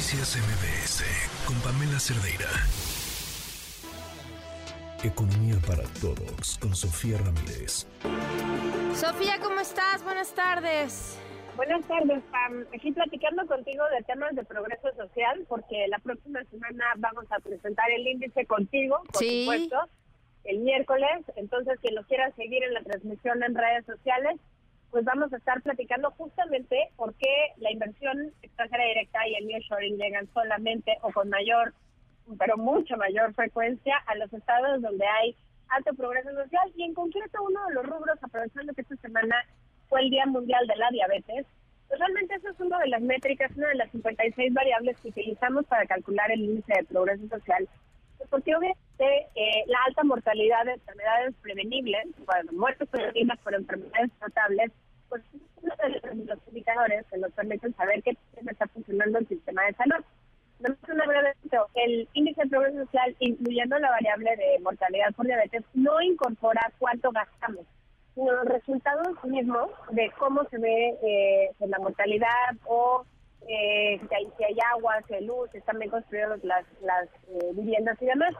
Noticias MBS con Pamela Cerdeira. Economía para todos con Sofía Ramírez. Sofía, ¿cómo estás? Buenas tardes. Buenas tardes, Pam. Aquí platicando contigo de temas de progreso social, porque la próxima semana vamos a presentar el índice contigo, por supuesto, el miércoles. Entonces, quien lo quiera seguir en la transmisión en redes sociales, pues vamos a estar platicando justamente por qué la inversión extranjera directa y el nearshoring llegan solamente o con mayor, pero mucho mayor frecuencia a los estados donde hay alto progreso social. Y en concreto uno de los rubros, aprovechando que esta semana fue el Día Mundial de la Diabetes, pues realmente eso es una de las métricas, una de las 56 variables que utilizamos para calcular el índice de progreso social, porque obviamente eh, la alta mortalidad de enfermedades prevenibles, bueno, muertes prevenibles por enfermedades tratables, pues es uno de los indicadores que nos permiten saber qué está funcionando el sistema de salud. El índice de progreso social, incluyendo la variable de mortalidad por diabetes, no incorpora cuánto gastamos, sino los resultados mismos de cómo se ve eh, la mortalidad o eh, si, hay, si hay agua, si hay luz, están bien construidas las, las eh, viviendas y demás.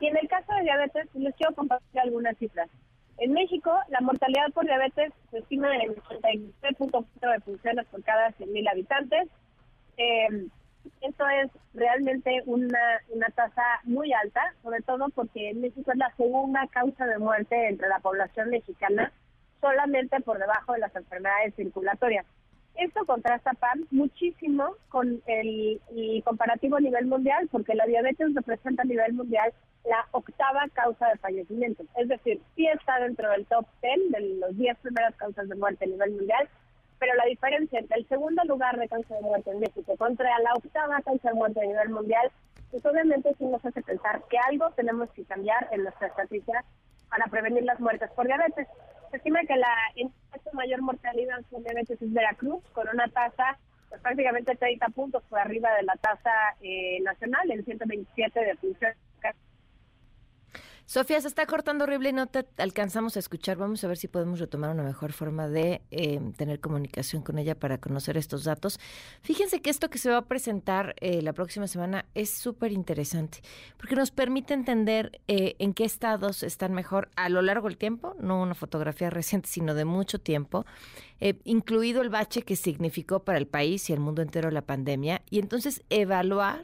Y en el caso de diabetes, les quiero compartir algunas cifras. En México, la mortalidad por diabetes se estima en 83.4 de funciones por cada 100.000 habitantes. Eh, esto es realmente una, una tasa muy alta, sobre todo porque en México es la segunda causa de muerte entre la población mexicana, solamente por debajo de las enfermedades circulatorias. Esto contrasta PAM muchísimo con el, el, comparativo a nivel mundial, porque la diabetes representa a nivel mundial la octava causa de fallecimiento. Es decir, sí está dentro del top 10 de los 10 primeras causas de muerte a nivel mundial, pero la diferencia entre el segundo lugar de causa de muerte en México contra la octava causa de muerte a nivel mundial, pues obviamente sí nos hace pensar que algo tenemos que cambiar en nuestra estrategia para prevenir las muertes por diabetes. Se estima que la mayor mortalidad por diabetes es Veracruz, con una tasa pues, prácticamente 30 puntos por arriba de la tasa eh, nacional, el 127 de función Sofía, se está cortando horrible y no te alcanzamos a escuchar. Vamos a ver si podemos retomar una mejor forma de eh, tener comunicación con ella para conocer estos datos. Fíjense que esto que se va a presentar eh, la próxima semana es súper interesante porque nos permite entender eh, en qué estados están mejor a lo largo del tiempo, no una fotografía reciente, sino de mucho tiempo, incluido el bache que significó para el país y el mundo entero la pandemia, y entonces evaluar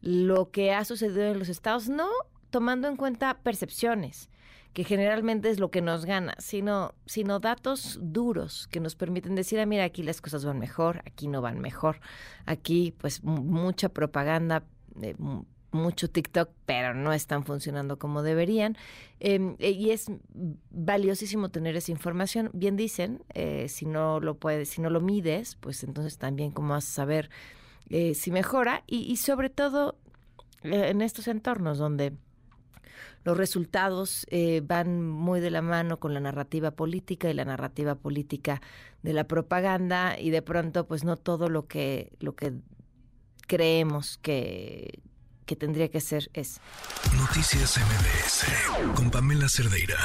lo que ha sucedido en los estados, no tomando en cuenta percepciones, que generalmente es lo que nos gana, sino, sino datos duros que nos permiten decir, ah, mira, aquí las cosas van mejor, aquí no van mejor, aquí pues mucha propaganda, eh, mucho TikTok, pero no están funcionando como deberían. Em, eh, y es valiosísimo tener esa información. Bien dicen, eh, si no lo puedes, si no lo mides, pues entonces también cómo vas a saber si mejora y sobre todo en estos entornos donde los resultados eh, van muy de la mano con la narrativa política y la narrativa política de la propaganda y de pronto pues no todo lo que lo que creemos que, que tendría que ser es. Noticias MBS con Pamela Cerdeira.